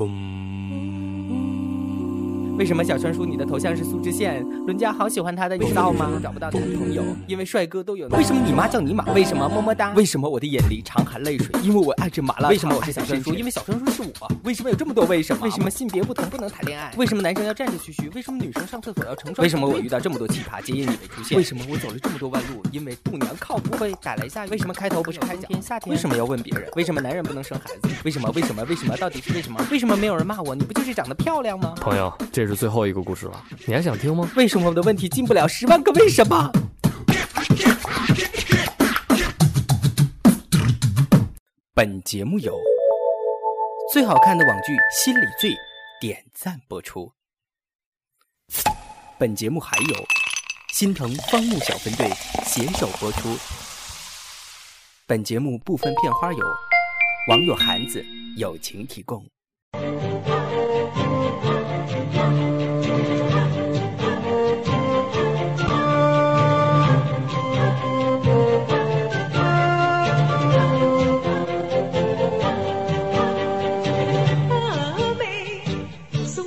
Boom. 为什么小川叔你的头像是苏志燮？伦家好喜欢他的，你知道吗？找不到男朋友，因为帅哥都有。为什么你妈叫你马？为什么么么哒？为什么我的眼里常含泪水？因为我爱着麻辣。为什么我是小川叔？因为小川叔是我。为什么有这么多为什么？为什么性别不同不能谈恋爱？为什么男生要站着嘘嘘？为什么女生上厕所要成双？为什么我遇到这么多奇葩，皆因你没出现？为什么我走了这么多弯路？因为度娘靠不会打雷下雨？为什么开头不是开天夏天？为什么要问别人？为什么男人不能生孩子？为什么？为什么？为什么？到底是为什么？为什么没有人骂我？你不就是长得漂亮吗？朋友，这是最后一个故事了。你还想听吗？为什么我的问题进不了十万个为什么？本节目由最好看的网剧《心理罪》点赞播出。本节目还有心疼方木小分队携手播出。本节目部分片花有网友韩子友情提供。送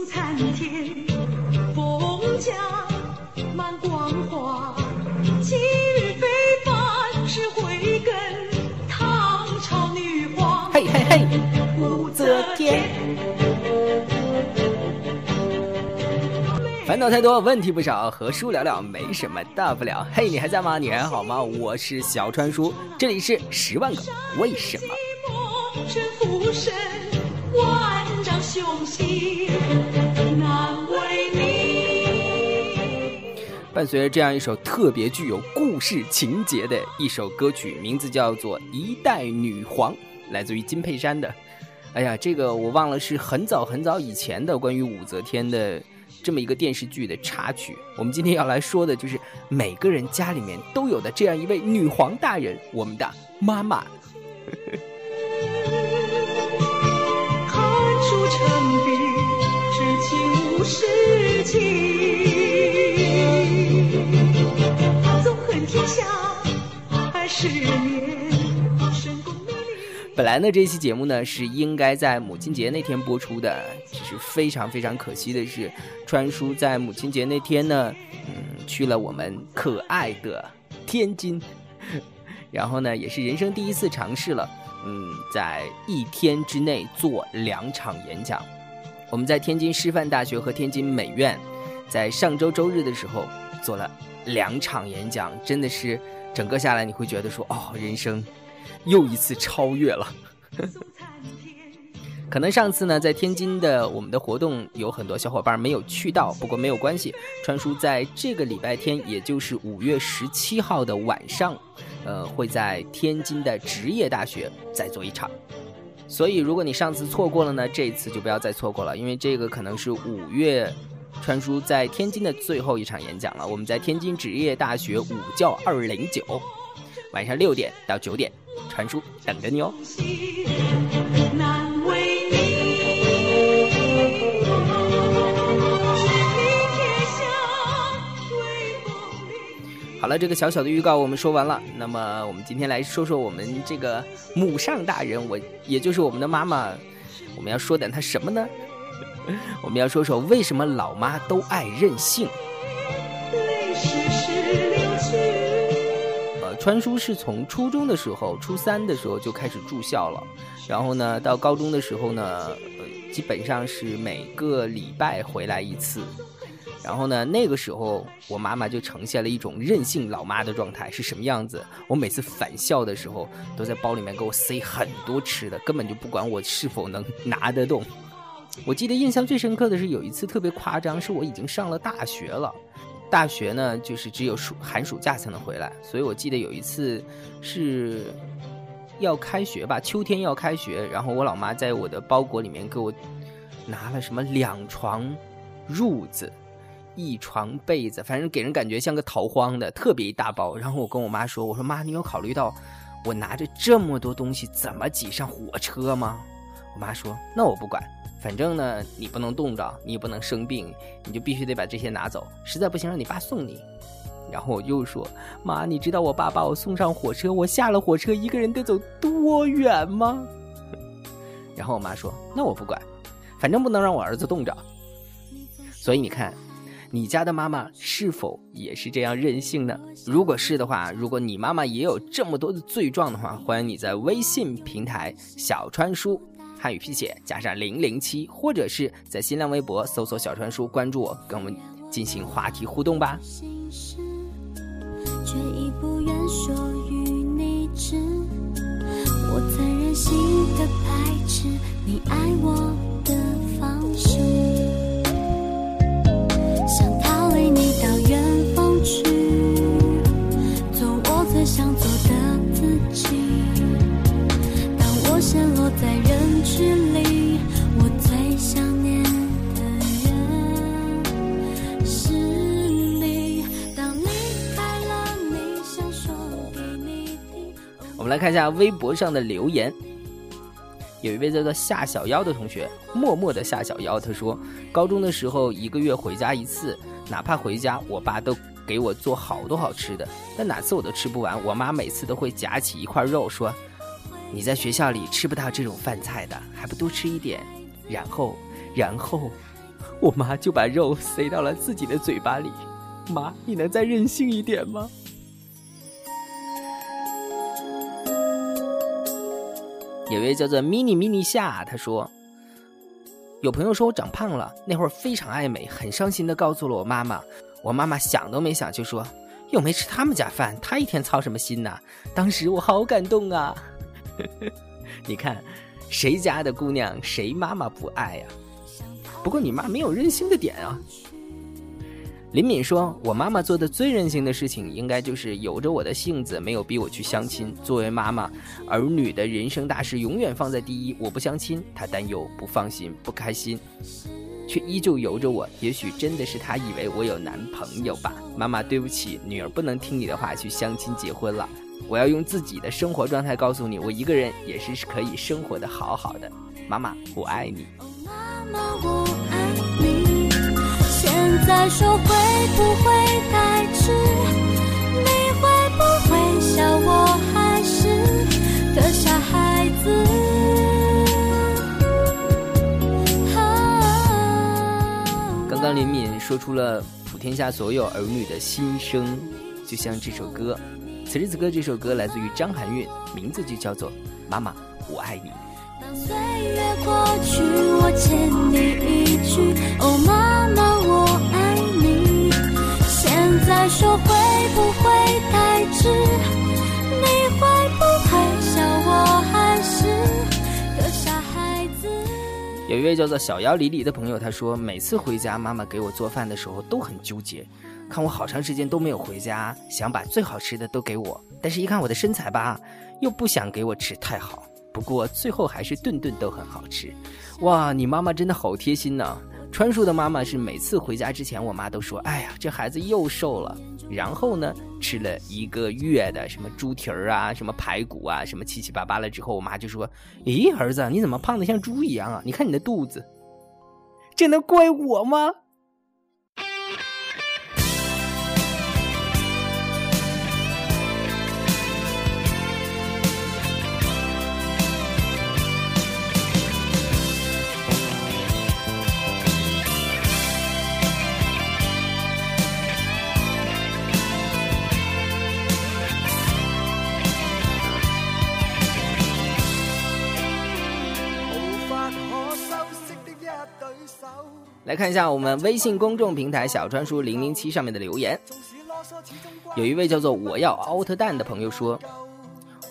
餐天风家满光华烦恼太多，问题不少，和叔聊聊没什么大不了。嘿，你还在吗？你还好吗？我是小川叔，这里是十万个为什么。伴随着这样一首特别具有故事情节的一首歌曲，名字叫做《一代女皇》，来自于金佩珊的。哎呀，这个我忘了，是很早很早以前的关于武则天的。这么一个电视剧的插曲，我们今天要来说的就是每个人家里面都有的这样一位女皇大人，我们的妈妈。看书成笔，知情无事情，纵横天下二十年。本来呢，这期节目呢是应该在母亲节那天播出的，只是非常非常可惜的是，川叔在母亲节那天呢，嗯，去了我们可爱的天津，然后呢，也是人生第一次尝试了，嗯，在一天之内做两场演讲。我们在天津师范大学和天津美院，在上周周日的时候做了两场演讲，真的是整个下来你会觉得说，哦，人生。又一次超越了，可能上次呢，在天津的我们的活动有很多小伙伴没有去到，不过没有关系，川叔在这个礼拜天，也就是五月十七号的晚上，呃，会在天津的职业大学再做一场，所以如果你上次错过了呢，这一次就不要再错过了，因为这个可能是五月川叔在天津的最后一场演讲了，我们在天津职业大学午教二零九，晚上六点到九点。传书等着你哦。好了，这个小小的预告我们说完了。那么，我们今天来说说我们这个母上大人，我也就是我们的妈妈，我们要说点她什么呢？我们要说说为什么老妈都爱任性。川叔是从初中的时候，初三的时候就开始住校了，然后呢，到高中的时候呢，呃，基本上是每个礼拜回来一次，然后呢，那个时候我妈妈就呈现了一种任性老妈的状态，是什么样子？我每次返校的时候，都在包里面给我塞很多吃的，根本就不管我是否能拿得动。我记得印象最深刻的是有一次特别夸张，是我已经上了大学了。大学呢，就是只有暑寒暑假才能回来，所以我记得有一次是要开学吧，秋天要开学，然后我老妈在我的包裹里面给我拿了什么两床褥子，一床被子，反正给人感觉像个逃荒的，特别一大包。然后我跟我妈说：“我说妈，你有考虑到我拿着这么多东西怎么挤上火车吗？”我妈说：“那我不管。”反正呢，你不能冻着，你也不能生病，你就必须得把这些拿走。实在不行，让你爸送你。然后我又说：“妈，你知道我爸把我送上火车，我下了火车一个人得走多远吗？”然后我妈说：“那我不管，反正不能让我儿子冻着。所以你看，你家的妈妈是否也是这样任性呢？如果是的话，如果你妈妈也有这么多的罪状的话，欢迎你在微信平台小川叔汉语拼写加上零零七，或者是在新浪微博搜索小川叔，关注我，跟我们进行话题互动吧。却已不愿说与你知，我曾任性的排斥你爱我下微博上的留言。有一位叫做夏小妖的同学，默默的夏小妖，他说，高中的时候一个月回家一次，哪怕回家，我爸都给我做好多好吃的，但哪次我都吃不完。我妈每次都会夹起一块肉说：“你在学校里吃不到这种饭菜的，还不多吃一点。”然后，然后，我妈就把肉塞到了自己的嘴巴里。妈，你能再任性一点吗？有位叫做 mini mini 夏，他说，有朋友说我长胖了，那会儿非常爱美，很伤心的告诉了我妈妈。我妈妈想都没想就说，又没吃他们家饭，她一天操什么心呐？当时我好感动啊！你看，谁家的姑娘谁妈妈不爱呀？不过你妈没有任性的点啊。林敏说：“我妈妈做的最任性的事情，应该就是由着我的性子，没有逼我去相亲。作为妈妈，儿女的人生大事永远放在第一。我不相亲，她担忧、不放心、不开心，却依旧由着我。也许真的是她以为我有男朋友吧。妈妈，对不起，女儿不能听你的话去相亲结婚了。我要用自己的生活状态告诉你，我一个人也是可以生活的好好的。妈妈，我爱你。”妈妈，我。现在说会不会太迟？你会不会笑我还是个傻孩子？刚刚林敏说出了普天下所有儿女的心声，就像这首歌，此时此刻这首歌来自于张含韵，名字就叫做《妈妈我爱你》。当岁月过去，我欠你一句，哦，妈妈，我爱你。现在说会不会太迟？你会不会笑我还是个傻孩子？有一位叫做小妖李李的朋友，他说，每次回家，妈妈给我做饭的时候都很纠结，看我好长时间都没有回家，想把最好吃的都给我，但是一看我的身材吧，又不想给我吃太好。不过最后还是顿顿都很好吃，哇！你妈妈真的好贴心呢。川叔的妈妈是每次回家之前，我妈都说：“哎呀，这孩子又瘦了。”然后呢，吃了一个月的什么猪蹄儿啊、什么排骨啊、什么七七八八了之后，我妈就说：“咦，儿子，你怎么胖的像猪一样啊？你看你的肚子，这能怪我吗？”来看一下我们微信公众平台小川叔零零七上面的留言，有一位叫做我要奥特蛋的朋友说，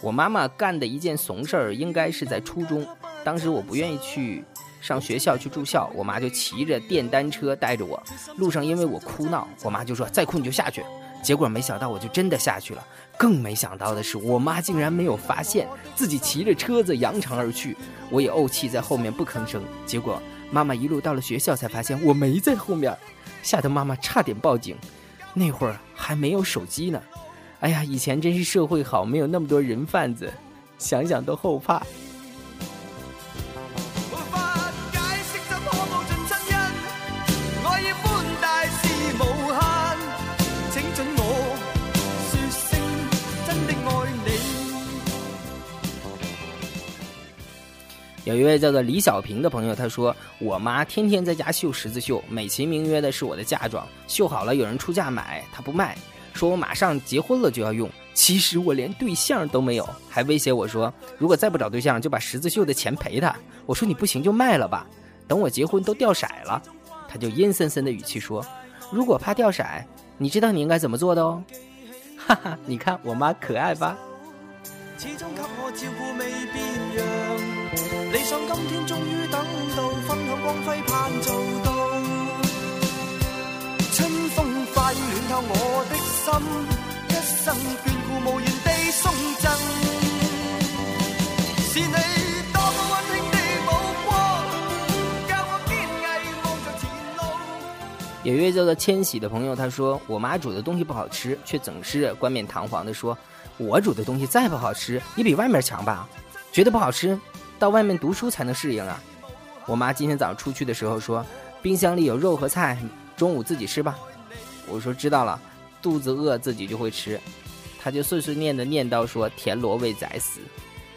我妈妈干的一件怂事儿，应该是在初中，当时我不愿意去上学校去住校，我妈就骑着电单车带着我，路上因为我哭闹，我妈就说再哭你就下去，结果没想到我就真的下去了，更没想到的是我妈竟然没有发现自己骑着车子扬长而去，我也怄气在后面不吭声，结果。妈妈一路到了学校，才发现我没在后面，吓得妈妈差点报警。那会儿还没有手机呢，哎呀，以前真是社会好，没有那么多人贩子，想想都后怕。有一位叫做李小平的朋友，他说：“我妈天天在家绣十字绣，美其名曰的是我的嫁妆，绣好了有人出价买，她不卖，说我马上结婚了就要用。其实我连对象都没有，还威胁我说，如果再不找对象，就把十字绣的钱赔他。我说你不行就卖了吧，等我结婚都掉色了。”他就阴森森的语气说：“如果怕掉色，你知道你应该怎么做的哦。”哈哈，你看我妈可爱吧？始终给我照顾未变样，想今天终于等到，分享光辉盼做到。春风化雨暖透我的心，一生眷顾无言地送赠。是你多么温馨的目光，教我坚毅望着前路。有一位叫做千玺的朋友，他说：“我妈煮的东西不好吃，却总是冠冕堂皇的说。”我煮的东西再不好吃，也比外面强吧？觉得不好吃，到外面读书才能适应啊！我妈今天早上出去的时候说，冰箱里有肉和菜，中午自己吃吧。我说知道了，肚子饿自己就会吃。她就碎碎念的念叨说：“田螺未宰死。”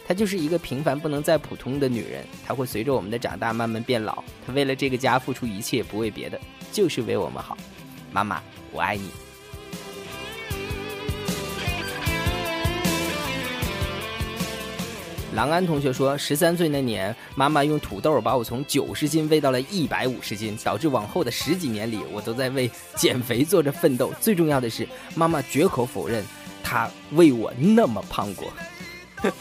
她就是一个平凡不能再普通的女人，她会随着我们的长大慢慢变老。她为了这个家付出一切，不为别的，就是为我们好。妈妈，我爱你。郎安同学说，十三岁那年，妈妈用土豆把我从九十斤喂到了一百五十斤，导致往后的十几年里，我都在为减肥做着奋斗。最重要的是，妈妈绝口否认她为我那么胖过。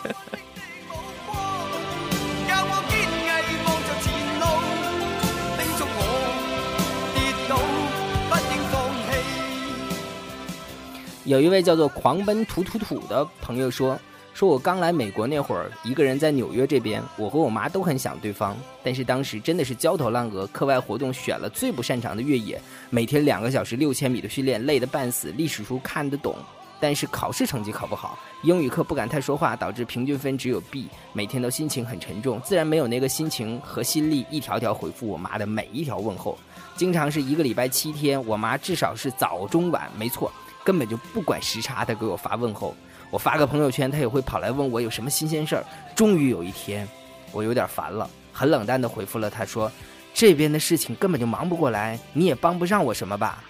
有一位叫做狂奔土土土的朋友说。说我刚来美国那会儿，一个人在纽约这边，我和我妈都很想对方，但是当时真的是焦头烂额，课外活动选了最不擅长的越野，每天两个小时六千米的训练，累得半死，历史书看得懂，但是考试成绩考不好，英语课不敢太说话，导致平均分只有 B，每天都心情很沉重，自然没有那个心情和心力一条条回复我妈的每一条问候，经常是一个礼拜七天，我妈至少是早中晚，没错，根本就不管时差的给我发问候。我发个朋友圈，他也会跑来问我有什么新鲜事儿。终于有一天，我有点烦了，很冷淡的回复了他说：“这边的事情根本就忙不过来，你也帮不上我什么吧？”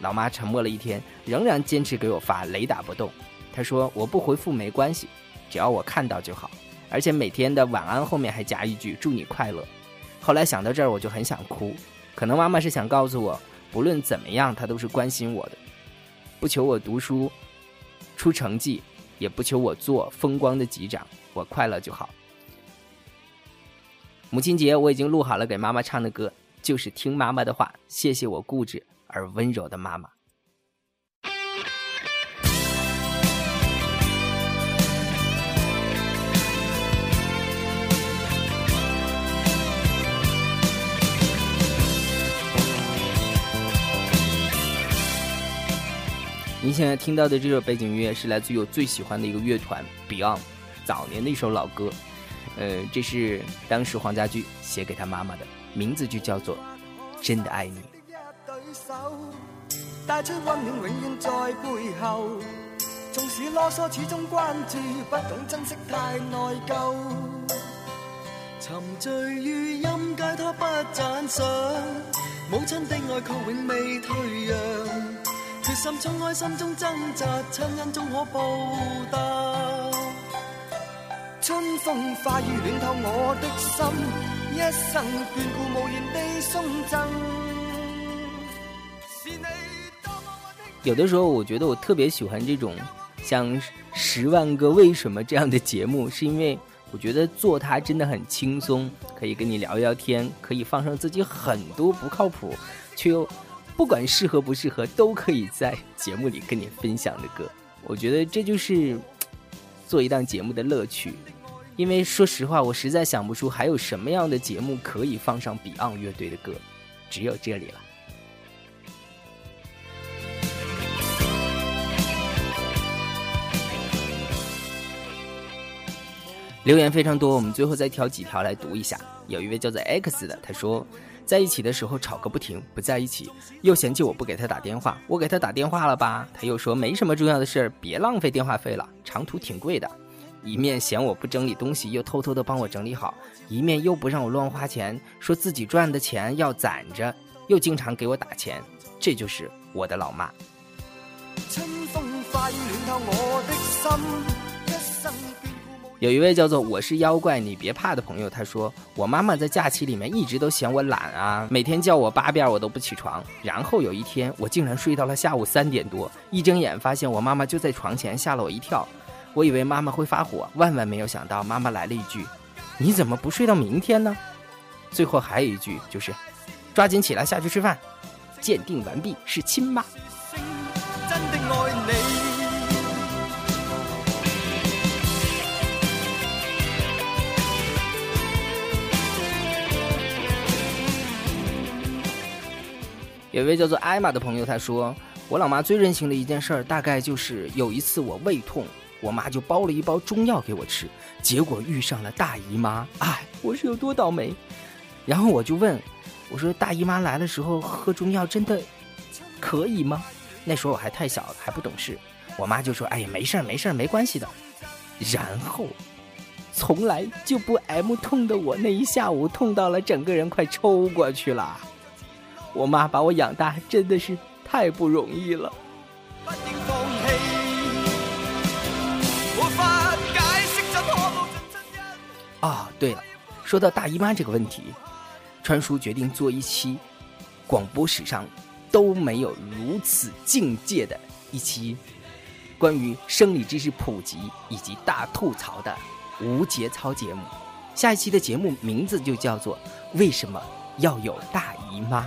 老妈沉默了一天，仍然坚持给我发，雷打不动。他说：“我不回复没关系，只要我看到就好。而且每天的晚安后面还加一句祝你快乐。”后来想到这儿，我就很想哭。可能妈妈是想告诉我，不论怎么样，她都是关心我的，不求我读书。出成绩，也不求我做风光的级长，我快乐就好。母亲节我已经录好了给妈妈唱的歌，就是听妈妈的话，谢谢我固执而温柔的妈妈。您现在听到的这首背景音乐是来自于我最喜欢的一个乐团 Beyond，早年的一首老歌，呃，这是当时黄家驹写给他妈妈的，名字就叫做《真的爱你》。带出温暖永远在背后，纵使啰嗦始终关注，不懂珍惜太内疚。沉醉于音阶，他不赞赏，母亲的爱却永未退让。心中挣扎，恩可报春风化雨暖透我的心，一生眷顾无言地送赠。有的时候，我觉得我特别喜欢这种像《十万个为什么》这样的节目，是因为我觉得做它真的很轻松，可以跟你聊聊天，可以放上自己很多不靠谱却又。不管适合不适合，都可以在节目里跟你分享的歌。我觉得这就是做一档节目的乐趣。因为说实话，我实在想不出还有什么样的节目可以放上 Beyond 乐队的歌，只有这里了。留言非常多，我们最后再挑几条来读一下。有一位叫做 X 的，他说。在一起的时候吵个不停，不在一起又嫌弃我不给他打电话。我给他打电话了吧，他又说没什么重要的事儿，别浪费电话费了，长途挺贵的。一面嫌我不整理东西，又偷偷的帮我整理好，一面又不让我乱花钱，说自己赚的钱要攒着，又经常给我打钱，这就是我的老妈。春风快暖透我的心一生有一位叫做“我是妖怪，你别怕”的朋友，他说：“我妈妈在假期里面一直都嫌我懒啊，每天叫我八遍我都不起床。然后有一天，我竟然睡到了下午三点多，一睁眼发现我妈妈就在床前，吓了我一跳。我以为妈妈会发火，万万没有想到，妈妈来了一句：‘你怎么不睡到明天呢？’最后还有一句就是：‘抓紧起来下去吃饭。’鉴定完毕，是亲妈。”有一位叫做艾玛的朋友，他说：“我老妈最任性的一件事儿，大概就是有一次我胃痛，我妈就包了一包中药给我吃，结果遇上了大姨妈，哎，我是有多倒霉。然后我就问，我说大姨妈来的时候喝中药真的可以吗？那时候我还太小了，还不懂事。我妈就说：哎呀，没事儿，没事儿，没关系的。然后，从来就不 M 痛的我，那一下午痛到了整个人快抽过去了。”我妈把我养大真的是太不容易了。啊，对了，说到大姨妈这个问题，川叔决定做一期广播史上都没有如此境界的一期关于生理知识普及以及大吐槽的无节操节目。下一期的节目名字就叫做《为什么要有大姨妈》。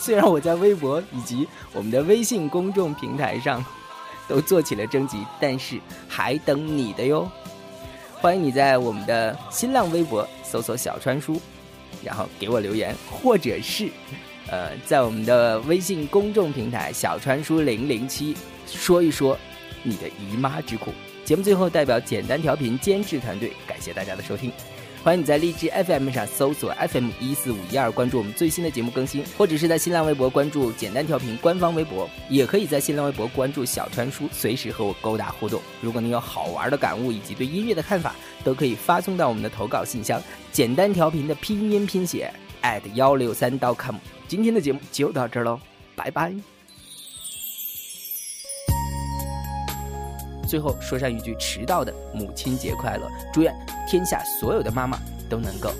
虽然我在微博以及我们的微信公众平台上都做起了征集，但是还等你的哟。欢迎你在我们的新浪微博搜索“小川叔”，然后给我留言，或者是呃，在我们的微信公众平台“小川叔零零七”说一说你的姨妈之苦。节目最后，代表简单调频监制团队感谢大家的收听。欢迎你在荔枝 FM 上搜索 FM 一四五一二，关注我们最新的节目更新，或者是在新浪微博关注“简单调频”官方微博，也可以在新浪微博关注小川叔，随时和我勾搭互动。如果你有好玩的感悟以及对音乐的看法，都可以发送到我们的投稿信箱“简单调频”的拼音拼写 at 幺六三 .com。今天的节目就到这儿喽，拜拜。最后说上一句迟到的母亲节快乐，祝愿天下所有的妈妈都能够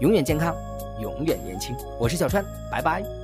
永远健康，永远年轻。我是小川，拜拜。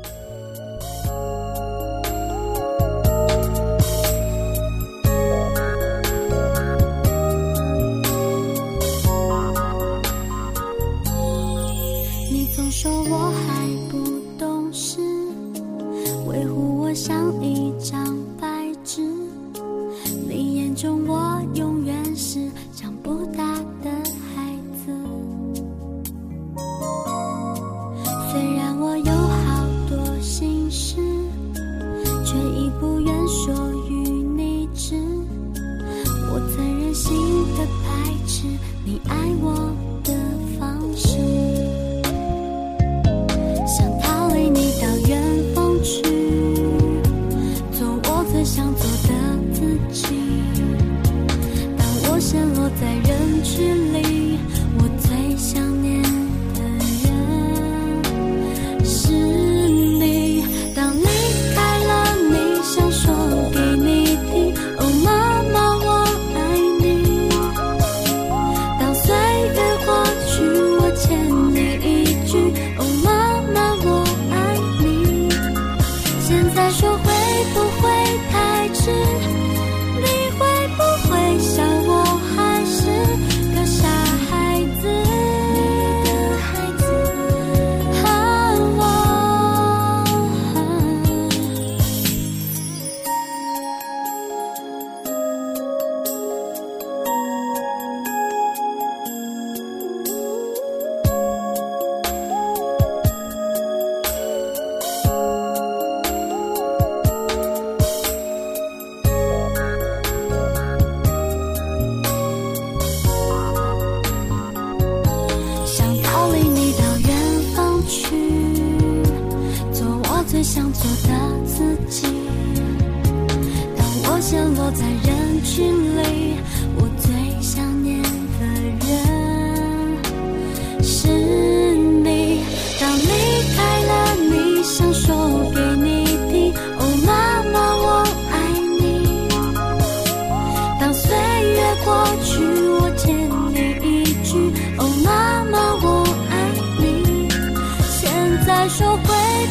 说会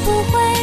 不会